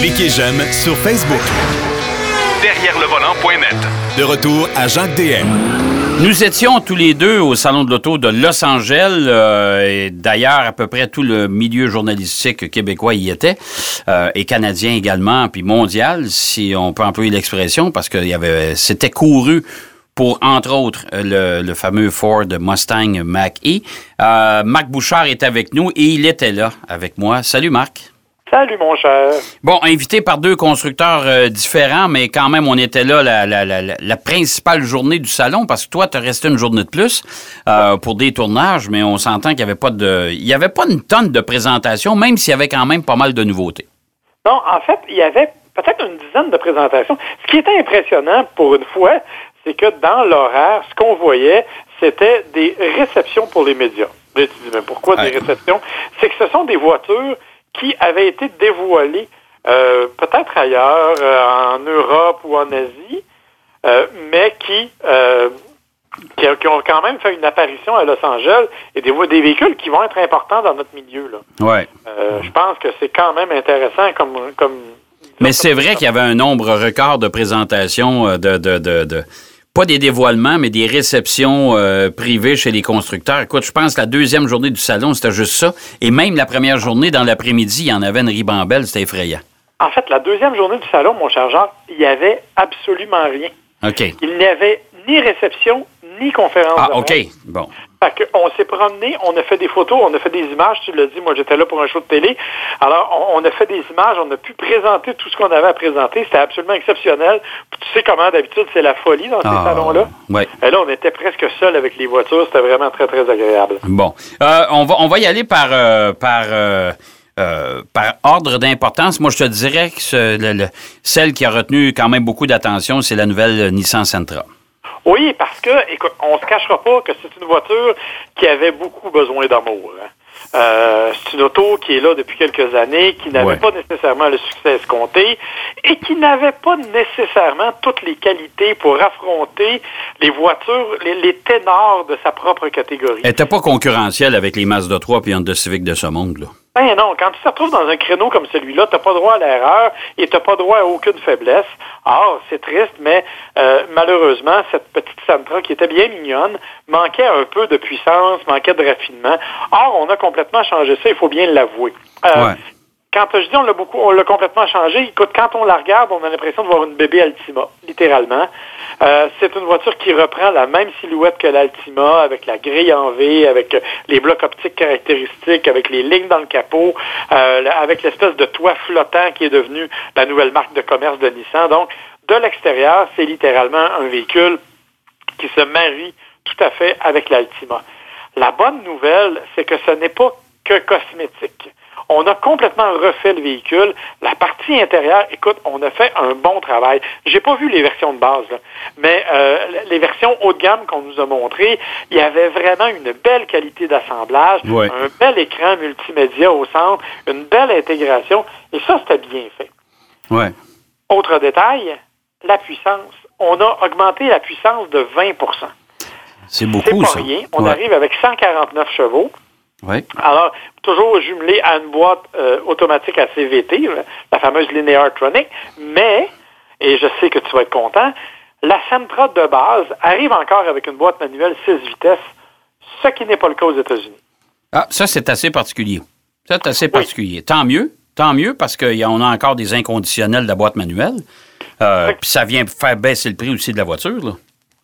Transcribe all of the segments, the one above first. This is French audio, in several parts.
Cliquez j'aime sur Facebook. Derrière le volant.net. De retour à Jacques DM. Nous étions tous les deux au Salon de l'Auto de Los Angeles. euh, et D'ailleurs, à peu près tout le milieu journalistique québécois y était. euh, et canadien également, puis mondial, si on peut employer l'expression, parce que il y avait, c'était couru pour, entre autres, le, le fameux Ford Mustang Mach-E. Euh, Marc Bouchard est avec nous et il était là avec moi. Salut Marc. Salut, mon cher. Bon, invité par deux constructeurs euh, différents, mais quand même, on était là la, la, la, la- la principale journée du salon parce que toi, tu resté une journée de plus euh, pour des tournages, mais on s'entend qu'il n'y avait pas de. Il y avait pas une tonne de présentations, même s'il y avait quand même pas mal de nouveautés. Non, en fait, il y avait peut-être une dizaine de présentations. Ce qui était impressionnant pour une fois, c'est que dans l'horaire, ce qu'on voyait, c'était des réceptions pour les médias. Tu dis, mais pourquoi Ouais. des réceptions? C'est que ce sont des voitures qui avaient été dévoilées euh, peut-être ailleurs, euh, en Europe ou en Asie, euh, mais qui, qui, qui ont quand même fait une apparition à Los Angeles et des, des véhicules qui vont être importants dans notre milieu. Là. Ouais. Je pense que c'est quand même intéressant comme. comme Mais c'est vrai qu'il y avait un nombre record de présentations, de, de, de, de- pas des dévoilements, mais des réceptions euh, privées chez les constructeurs. Écoute, je pense que la deuxième journée du salon, c'était juste ça. Et même la première journée, dans l'après-midi, il y en avait une ribambelle, c'était effrayant. En fait, la deuxième journée du salon, mon cher Jacques, il n'y avait absolument rien. OK. Il n'y avait ni réception, ni conférence. Ah, OK. Bon. Fait on s'est promené, on a fait des photos, on a fait des images, tu l'as dit, moi j'étais là pour un show de télé. Alors, on, on a fait des images, on a pu présenter tout ce qu'on avait à présenter. C'était absolument exceptionnel. Puis tu sais comment d'habitude c'est la folie dans ces Ah, salons-là. ouais. Et là, on était presque seuls avec les voitures. C'était vraiment très, très agréable. Bon. Euh, on, va, on va y aller par, euh, par, euh, euh, par ordre d'importance. Moi, je te dirais que ce- le- le- celle qui a retenu quand même beaucoup d'attention, c'est la nouvelle Nissan Sentra. Oui, parce que, écoute, on se cachera pas que c'est une voiture qui avait beaucoup besoin d'amour. hein. Euh, c'est une auto qui est là depuis quelques années, qui n'avait Ouais. pas nécessairement le succès escompté et qui n'avait pas nécessairement toutes les qualités pour affronter les voitures, les, les ténors de sa propre catégorie. Elle n'était pas concurrentielle avec les Mazda 3 et Honda Civic de ce monde. Là. Ben non, quand tu te retrouves dans un créneau comme celui-là, tu n'as pas droit à l'erreur et tu n'as pas droit à aucune faiblesse. Ah, c'est triste, mais euh, malheureusement, cette petite Sentra qui était bien mignonne manquait un peu de puissance, manquait de raffinement. Or, on a complètement changé ça, il faut bien l'avouer. Euh, Ouais. Quand je dis on l'a beaucoup, on l'a complètement changé, écoute, quand on la regarde, on a l'impression de voir une bébé Altima, littéralement. Euh, c'est une voiture qui reprend la même silhouette que l'Altima, avec la grille en V, avec euh, les blocs optiques caractéristiques, avec les lignes dans le capot, euh, avec l'espèce de toit flottant qui est devenu la nouvelle marque de commerce de Nissan. Donc, de l'extérieur, c'est littéralement un véhicule qui se marie tout à fait avec l'Altima. La bonne nouvelle, c'est que ce n'est pas que cosmétique. On a complètement refait le véhicule. La partie intérieure, écoute, on a fait un bon travail. J'ai pas vu les versions de base, là, mais euh, les versions haut de gamme qu'on nous a montrées, il y avait vraiment une belle qualité d'assemblage, Ouais. un bel écran multimédia au centre, une belle intégration, et ça, c'était bien fait. Ouais. Autre détail, la puissance. On a augmenté la puissance de 20 C'est C'est beaucoup, pas ça. rien. On Ouais. arrive avec 149 chevaux. Alors, toujours jumelé à une boîte euh, automatique à CVT, la fameuse Linear Tronic, mais, et je sais que tu vas être content, la Sentra de base arrive encore avec une boîte manuelle 6 vitesses, ce qui n'est pas le cas aux États-Unis. Ah, ça, c'est assez particulier. Ça, c'est assez particulier. Tant mieux. Tant mieux parce qu'on a encore des inconditionnels de la boîte manuelle. Euh, Puis ça vient faire baisser le prix aussi de la voiture. Là.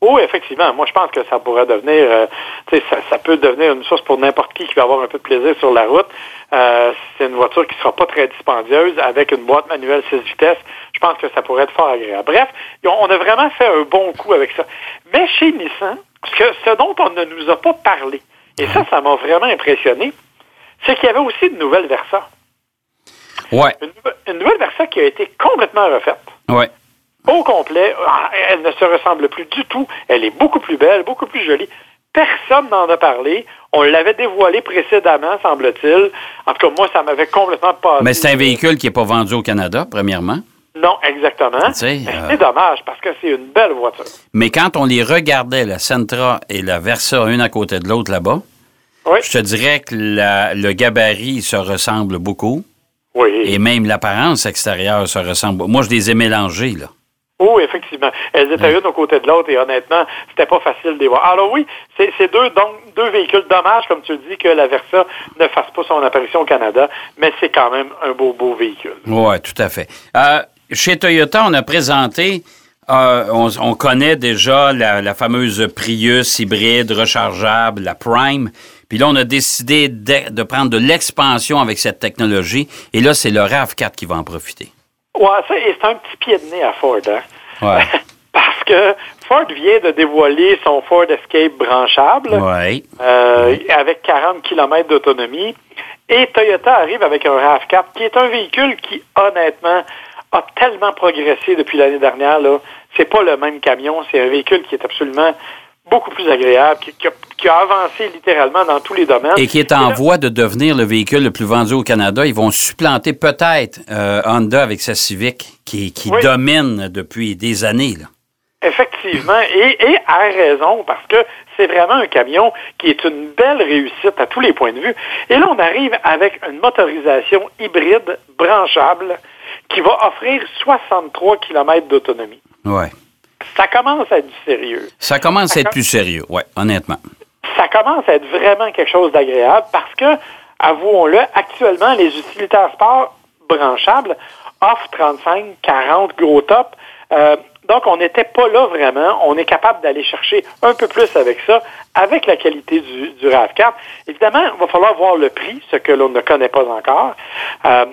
Oui, effectivement. Moi, je pense que ça pourrait devenir, euh, tu sais, ça, ça peut devenir une source pour n'importe qui qui va avoir un peu de plaisir sur la route. Euh, c'est une voiture qui sera pas très dispendieuse avec une boîte manuelle 6 vitesses. Je pense que ça pourrait être fort agréable. Bref, on a vraiment fait un bon coup avec ça. Mais chez Nissan, ce, que, ce dont on ne nous a pas parlé, et ça, ça m'a vraiment impressionné, c'est qu'il y avait aussi une nouvelle Versa. Ouais. Une nouvelle Versa qui a été complètement refaite Ouais. Au complet. Ah, Elle ne se ressemble plus du tout. Elle est beaucoup plus belle, beaucoup plus jolie. Personne n'en a parlé. On l'avait dévoilé précédemment, semble-t-il. En tout cas, moi, ça m'avait complètement passé. Mais c'est un véhicule qui n'est pas vendu au Canada, premièrement. Non, exactement. Euh, C'est dommage parce que c'est une belle voiture. Mais quand on les regardait, la Sentra et la Versa, une à côté de l'autre là-bas, Oui. je te dirais que la- le gabarit se ressemble beaucoup. Oui. Et même l'apparence extérieure se ressemble. Moi, je les ai mélangés, là. Oui, effectivement. Elles étaient une aux côtés de l'autre et honnêtement, c'était pas facile de les voir. Alors oui, c'est c'est deux, donc, deux véhicules. Dommage, comme tu le dis, que la Versa ne fasse pas son apparition au Canada, mais c'est quand même un beau, beau véhicule. Oui, tout à fait. Euh, chez Toyota, on a présenté, euh, on, on connaît déjà la, la fameuse Prius hybride rechargeable, la Prime. Puis là, on a décidé de, de prendre de l'expansion avec cette technologie. Et là, c'est le RAV4 qui va en profiter. Ouais, c'est un petit pied de nez à Ford, hein? Ouais. Parce que Ford vient de dévoiler son Ford Escape branchable euh, avec 40 km d'autonomie. Et Toyota arrive avec un RAV4 qui est un véhicule qui, honnêtement, a tellement progressé depuis l'année dernière. Là. C'est pas le même camion, c'est un véhicule qui est absolument beaucoup plus agréable, qui, qui a, qui a avancé littéralement dans tous les domaines. Et qui est en là- voie de devenir le véhicule le plus vendu au Canada. Ils vont supplanter peut-être euh, Honda avec sa Civic, qui, qui Oui. domine depuis des années. Là. Effectivement, et, et à raison, parce que c'est vraiment un camion qui est une belle réussite à tous les points de vue. Et là, on arrive avec une motorisation hybride branchable qui va offrir 63 km d'autonomie. Ouais. Ça commence à être du sérieux. Ça commence à être plus sérieux, ouais, honnêtement. Ça commence à être vraiment quelque chose d'agréable parce que, avouons-le, actuellement, les utilitaires sport branchables offrent 35, 40 gros tops. Euh, donc, on n'était pas là vraiment. On est capable d'aller chercher un peu plus avec ça, avec la qualité du, du RAV4. Évidemment, il va falloir voir le prix, ce que l'on ne connaît pas encore. Euh,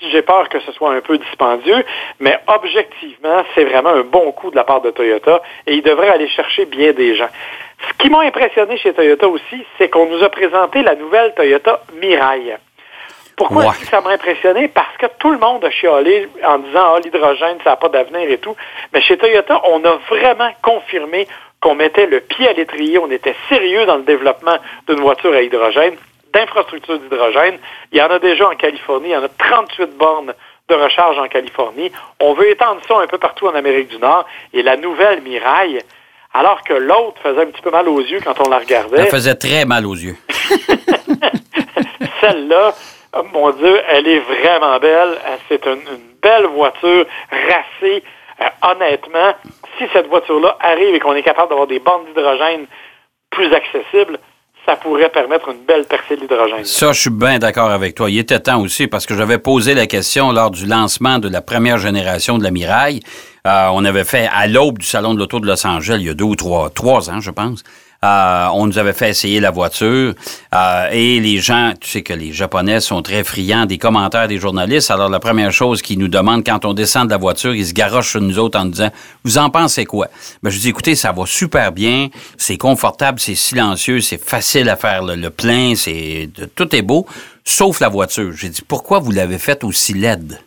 j'ai peur que ce soit un peu dispendieux, mais objectivement, c'est vraiment un bon coup de la part de Toyota et il devrait aller chercher bien des gens. Ce qui m'a impressionné chez Toyota aussi, c'est qu'on nous a présenté la nouvelle Toyota Mirai. Pourquoi Ouais. est-ce que ça m'a impressionné? Parce que tout le monde a chialé en disant ah, l'hydrogène, ça n'a pas d'avenir et tout. Mais chez Toyota, on a vraiment confirmé qu'on mettait le pied à l'étrier, on était sérieux dans le développement d'une voiture à hydrogène, d'infrastructures d'hydrogène. Il y en a déjà en Californie, il y en a 38 bornes de recharge en Californie. On veut étendre ça un peu partout en Amérique du Nord. Et la nouvelle Miraille, alors que l'autre faisait un petit peu mal aux yeux quand on la regardait. Ça faisait très mal aux yeux. Celle-là, mon Dieu, elle est vraiment belle. C'est une, une belle voiture racée. Euh, honnêtement, si cette voiture-là arrive et qu'on est capable d'avoir des bornes d'hydrogène plus accessibles, ça pourrait permettre une belle percée d'hydrogène. Ça, je suis bien d'accord avec toi. Il était temps aussi parce que j'avais posé la question lors du lancement de la première génération de la Miraille. Euh, on avait fait à l'aube du Salon de l'Auto de Los Angeles, il y a deux ou trois, trois ans, je pense. Euh, on nous avait fait essayer la voiture euh, et les gens, tu sais que les Japonais sont très friands des commentaires des journalistes. Alors la première chose qu'ils nous demandent quand on descend de la voiture, ils se garochent sur nous autres en nous disant "Vous en pensez quoi Ben je dis "Écoutez, ça va super bien, c'est confortable, c'est silencieux, c'est facile à faire le, le plein, c'est tout est beau, sauf la voiture." J'ai dit "Pourquoi vous l'avez faite aussi laide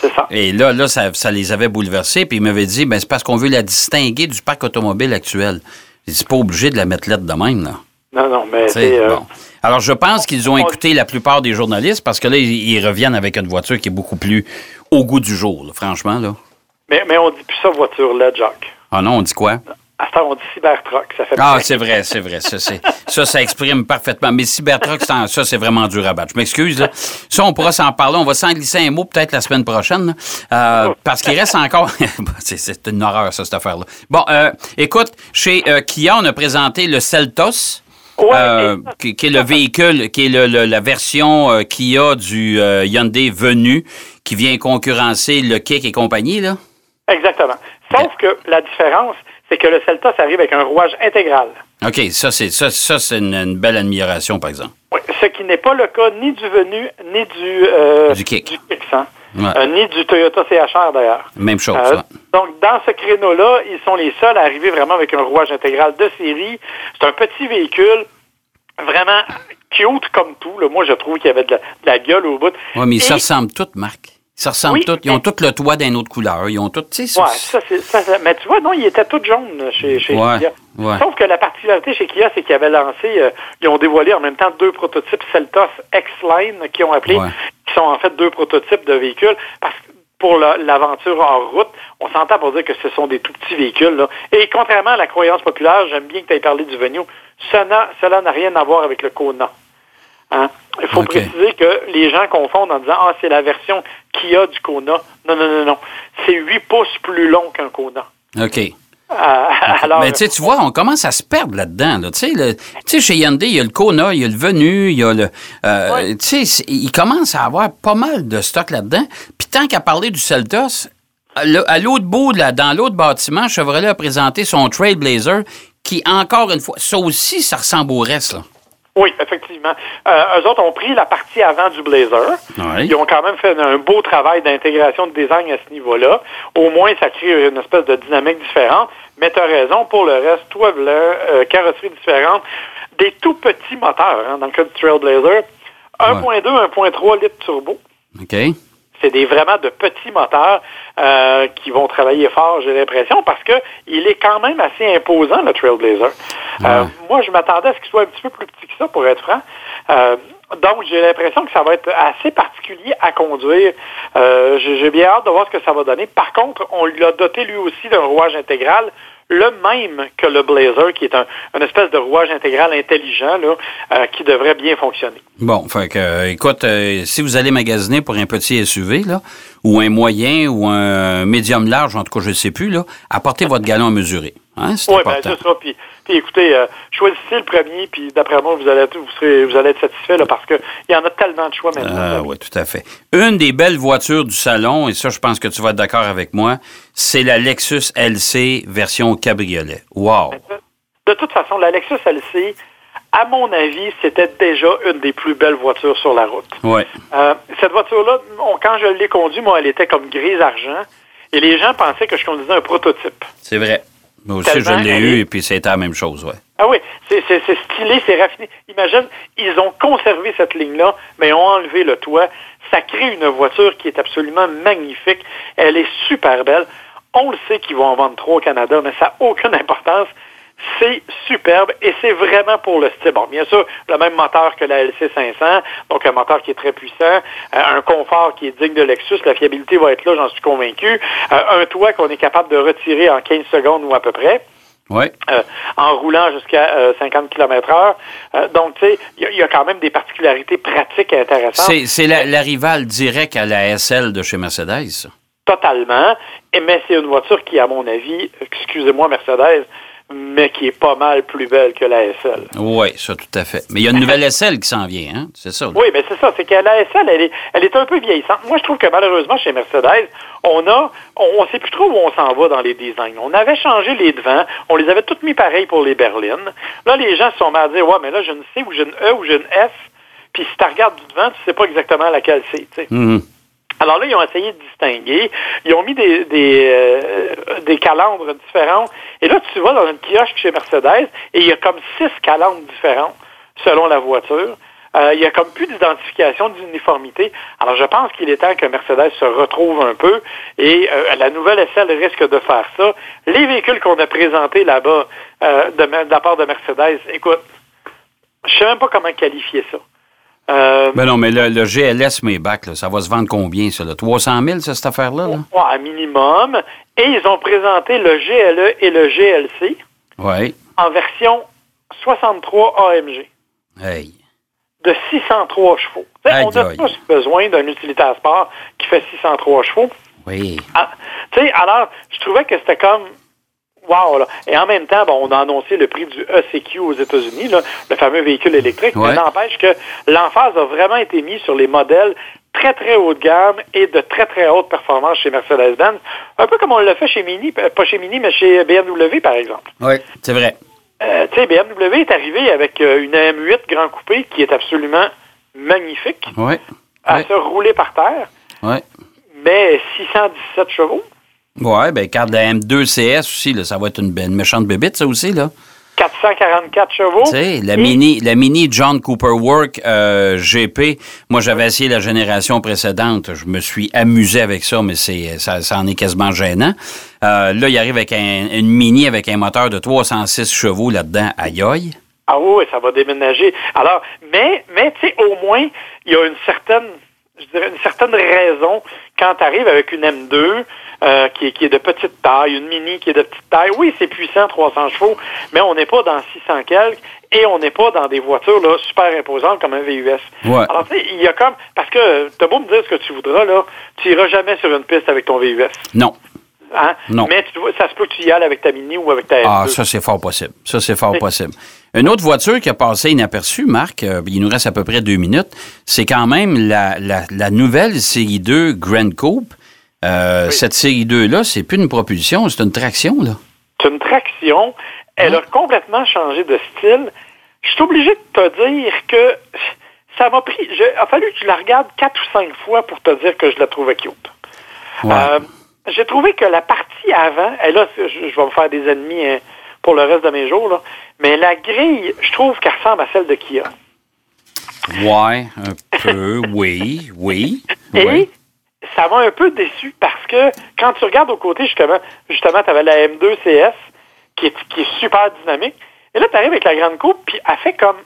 C'est ça. et là, là ça, ça les avait bouleversés. Puis ils m'avaient dit, ben, c'est parce qu'on veut la distinguer du parc automobile actuel. Dit, c'est pas obligé de la mettre lettre de même, là. Non, non, mais euh, bon. Alors, je pense qu'ils ont écouté la plupart des journalistes parce que là, ils, ils reviennent avec une voiture qui est beaucoup plus au goût du jour, là, franchement, là. mais, mais on dit plus ça voiture LED, Jacques. Ah non, on dit quoi? On dit Cybertruck. Ça fait Ah, c'est vrai, c'est vrai. Ça, c'est- ça, ça exprime parfaitement. Mais Cybertruck, ça, c'est vraiment dur à battre. Je m'excuse. là. Ça, on pourra s'en parler. On va s'en glisser un mot peut-être la semaine prochaine. là. Euh, parce qu'il reste encore... c'est, une horreur, ça, cette affaire-là. Bon, euh, écoute, chez euh, Kia, on a présenté le Celtos. Ouais, euh, qui, qui est le véhicule, qui est le- le- la version euh, Kia du euh, Hyundai Venu, qui vient concurrencer le Kick et compagnie, là. Exactement. Sauf que la différence, c'est que le Celta, ça arrive avec un rouage intégral. OK, ça, c'est, ça, ça, c'est une, une belle amélioration, par exemple. Oui, ce qui n'est pas le cas ni du Venu, ni du, euh, Du Kick. hein. Ouais. Euh, ni du Toyota CHR, d'ailleurs. Même chose, Euh, ouais. donc, dans ce créneau-là, ils sont les seuls à arriver vraiment avec un rouage intégral de série. C'est un petit véhicule, vraiment cute comme tout. là. Moi, je trouve qu'il y avait de la, de la gueule au bout. Oui, mais ils se Et- ressemblent tous, Marc. Ils se ressemble Oui, tous. Ils ont tous le toit d'une autre couleur. Ils ont tous, tu sais, Ouais, ça- ça, c'est, ça, ça- mais tu vois, non, il était tout jaune chez, chez Ouais, Kia. ouais. Sauf que la particularité chez Kia, c'est qu'ils avaient lancé, euh, ils ont dévoilé en même temps deux prototypes Celtos X-Line, qui ont appelé, qui sont en fait deux prototypes de véhicules, parce que pour la- l'aventure hors route, on s'entend pour dire que ce sont des tout petits véhicules. Là. Et contrairement à la croyance populaire, j'aime bien que tu aies parlé du Venue, ça cela n'a rien à voir avec le Kona. Hein? Il faut préciser que les gens confondent en disant Ah, c'est la version Kia du Kona. Non, non, non, non. C'est 8 pouces plus long qu'un Kona. OK. Euh, alors, Mais tu sais, tu vois, on commence à se perdre là-dedans. Là. Tu sais, chez Hyundai, il y a le Kona, il y a le Venu, il y a le... euh, Ouais. Tu sais, il commence à avoir pas mal de stock là-dedans. Puis tant qu'à parler du Celtos, à l'autre bout, là, dans l'autre bâtiment, Chevrolet a présenté son Trailblazer qui, encore une fois, ça aussi, ça ressemble au reste. Là. Oui, effectivement. Euh, eux autres ont pris la partie avant du Blazer. Ils ont quand même fait un beau travail d'intégration de design à ce niveau-là. Au moins, ça crée une espèce de dynamique différente. Mais tu as raison, pour le reste, toit blanc, euh, carrosserie différente, des tout petits moteurs, hein, dans le cas du Trailblazer. 1.2, 1.3 litres turbo. OK? C'est des vraiment de petits moteurs euh, qui vont travailler fort, j'ai l'impression, parce que il est quand même assez imposant, le Trailblazer. Euh, moi, je m'attendais à ce qu'il soit un petit peu plus petit que ça, pour être franc. Euh, donc, j'ai l'impression que ça va être assez particulier à conduire. J'ai j'ai bien hâte de voir ce que ça va donner. Par contre, on l'a doté lui aussi d'un rouage intégral, le même que le Blazer, qui est un, une espèce de rouage intégral intelligent là, euh, qui devrait bien fonctionner. Bon, fait que, euh, écoute, euh, si vous allez magasiner pour un petit SUV, là, ou un moyen, ou un médium large, en tout cas, je ne sais plus, là, apportez votre galon à mesurer. Hein, Oui, bien, c'est ça. Puis, puis écoutez, euh, choisissez le premier, puis d'après moi, vous allez, être- vous, serez, vous allez être satisfait, là, parce qu'il y en a tellement de choix maintenant. Ah, oui, tout à fait. Une des belles voitures du salon, et ça, je pense que tu vas être d'accord avec moi, c'est la Lexus LC version cabriolet. Wow! De toute façon, la Lexus LC, à mon avis, c'était déjà une des plus belles voitures sur la route. Oui. Euh, cette voiture-là, quand je l'ai conduite, moi, elle était comme grise-argent, et les gens pensaient que je conduisais un prototype. C'est vrai. Moi aussi, je l'ai eu, et puis c'était la même chose, ouais. Ah oui, c'est stylé, c'est raffiné. Imagine, ils ont conservé cette ligne-là, mais ils ont enlevé le toit. Ça crée une voiture qui est absolument magnifique. Elle est super belle. On le sait qu'ils vont en vendre trois au Canada, mais ça n'a aucune importance. C'est superbe et c'est vraiment pour le style. Bon, bien sûr, le même moteur que la LC 500, donc un moteur qui est très puissant, euh, un confort qui est digne de Lexus, la fiabilité va être là, j'en suis convaincu, Euh, un toit qu'on est capable de retirer en 15 secondes ou à peu près Oui. euh, en roulant jusqu'à euh, 50 km heure. Euh, donc, tu sais, il y, a- il y a quand même des particularités pratiques intéressantes. C'est la, la rivale directe à la SL de chez Mercedes. Totalement. Et, mais c'est une voiture qui, à mon avis, excusez-moi Mercedes, mais qui est pas mal plus belle que la SL. Oui, ça, tout à fait. Mais il y a une nouvelle SL qui s'en vient, hein? C'est ça. Oui, mais c'est ça, c'est que la SL, elle est, elle est un peu vieillissante. Moi, je trouve que malheureusement, chez Mercedes, on a, on ne sait plus trop où on s'en va dans les designs. On avait changé les devants, on les avait toutes mis pareil pour les berlines. Là, les gens se sont mis à dire, ouais, mais là, j'ai une C ou j'ai une E ou j'ai une F, puis si tu regardes du devant, tu sais pas exactement laquelle c'est, tu sais. Mhm. Alors là, ils ont essayé de distinguer. Ils ont mis des, des, euh, des calandres différents. Et là, tu vas dans une kiosque chez Mercedes et il y a comme six calandres différents selon la voiture. Euh, il y a comme plus d'identification, d'uniformité. Alors, je pense qu'il est temps que Mercedes se retrouve un peu et euh, la nouvelle SL risque de faire ça. Les véhicules qu'on a présentés là-bas euh, de, de la part de Mercedes, écoute, je sais même pas comment qualifier ça. Ben non, mais le, le GLS Maybach, là, ça va se vendre combien, ça? Là? 300 000, ça, cette affaire-là? Là? Ouais, à minimum. Et ils ont présenté le GLE et le GLC Oui. en version 63 AMG Hey. de 603 chevaux. Aïe, on a aïe. tous besoin d'un utilitaire sport qui fait 603 chevaux. Oui. Ah, tu sais, alors, je trouvais que c'était comme Wow! Là. Et en même temps, bon, on a annoncé le prix du ECQ aux États-Unis, le fameux véhicule électrique, Ouais. mais n'empêche que l'emphase a vraiment été mise sur les modèles très, très haut de gamme et de très, très haute performance chez Mercedes-Benz. Un peu comme on l'a fait chez Mini, euh, pas chez Mini, mais chez BMW, par exemple. Oui, c'est vrai. Euh, tu sais, BMW est arrivé avec euh, une M8 Grand Coupé qui est absolument magnifique, Oui. à se rouler par terre, Oui. mais 617 chevaux. Oui, ben, regarde la M2 CS aussi, là, ça va être une, belle- une méchante bébite, ça aussi, là. 444 chevaux. Tu sais, la Et- mini, la mini John Cooper Work euh, GP, moi j'avais essayé la génération précédente, je me suis amusé avec ça, mais c'est ça, ça en est quasiment gênant. Euh, là, il arrive avec un- une mini avec un moteur de 306 chevaux là-dedans, aïe aïe. Ah oui, ça va déménager. Alors, mais, mais tu sais, au moins, il y a une certaine, je dirais, une certaine raison quand tu arrives avec une M2 euh, qui, est, qui est de petite taille, une Mini qui est de petite taille. Oui, c'est puissant, 300 chevaux, mais on n'est pas dans 600 quelques. et on n'est pas dans des voitures là, super imposantes comme un VUS. Ouais. Alors, tu sais, il y a comme. Parce que, t'as beau me dire ce que tu voudras, là, tu iras jamais sur une piste avec ton VUS. Non. Hein? Non. Mais tu vois, ça se peut que tu y ailles avec ta Mini ou avec ta Ah, M2. ça, c'est fort possible. Ça, c'est fort possible. Une autre voiture qui a passé inaperçue, Marc, euh, il nous reste à peu près deux minutes, c'est quand même la, la- la nouvelle série 2 Grand Coupe. Euh, Cette série 2-là, c'est plus une propulsion, c'est une traction, là. C'est une traction. Elle Hein? a complètement changé de style. Je suis obligé de te dire que ça m'a pris. Il a fallu que je la regarde quatre ou cinq fois pour te dire que je la trouvais cute. Ouais. Euh, J'ai trouvé que la partie avant, et là, je, je vais me faire des ennemis hein, pour le reste de mes jours, là, mais la grille, je trouve qu'elle ressemble à celle de Kia. Ouais, un peu, oui, oui. Et oui. ça m'a un peu déçu parce que quand tu regardes au côté, justement, justement, tu avais la M2 CS qui est, qui est super dynamique. Et là, tu arrives avec la grande coupe, puis elle fait comme.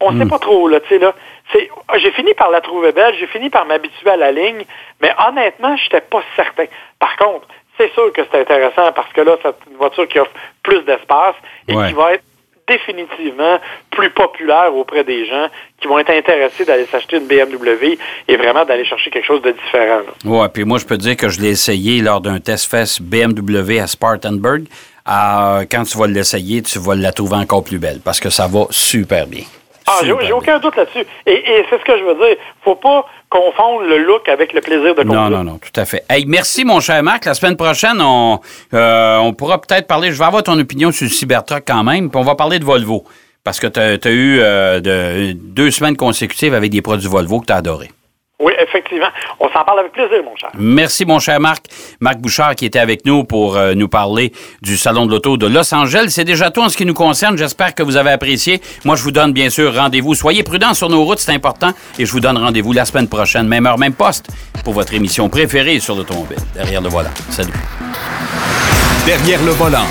On Hmm. sait pas trop, là, tu sais, là. C'est, j'ai fini par la trouver belle, j'ai fini par m'habituer à la ligne, mais honnêtement, j'étais pas certain. Par contre, c'est sûr que c'est intéressant parce que là, c'est une voiture qui offre plus d'espace et Ouais. qui va être définitivement plus populaire auprès des gens qui vont être intéressés d'aller s'acheter une BMW et vraiment d'aller chercher quelque chose de différent. Ouais, puis moi, je peux te dire que je l'ai essayé lors d'un test fest BMW à Spartanburg. Euh, quand tu vas l'essayer, tu vas la trouver encore plus belle parce que ça va super bien. Ah, j'ai aucun doute là-dessus. Et, et c'est ce que je veux dire. Faut pas confondre le look avec le plaisir de conduire. Non, non, non, tout à fait. Hey, merci, mon cher Marc. La semaine prochaine, on, euh, on pourra peut-être parler. Je vais avoir ton opinion sur le Cybertruck quand même, puis on va parler de Volvo. Parce que tu as, eu euh, de- deux semaines consécutives avec des produits Volvo que tu as adorés. Oui, effectivement. On s'en parle avec plaisir, mon cher. Merci, mon cher Marc. Marc Bouchard qui était avec nous pour euh, nous parler du Salon de l'Auto de Los Angeles. C'est déjà tout en ce qui nous concerne. J'espère que vous avez apprécié. Moi, je vous donne bien sûr rendez-vous. Soyez prudents sur nos routes, c'est important. Et je vous donne rendez-vous la semaine prochaine, même heure, même poste, pour votre émission préférée sur l'automobile. Derrière le volant. Salut. Derrière le volant.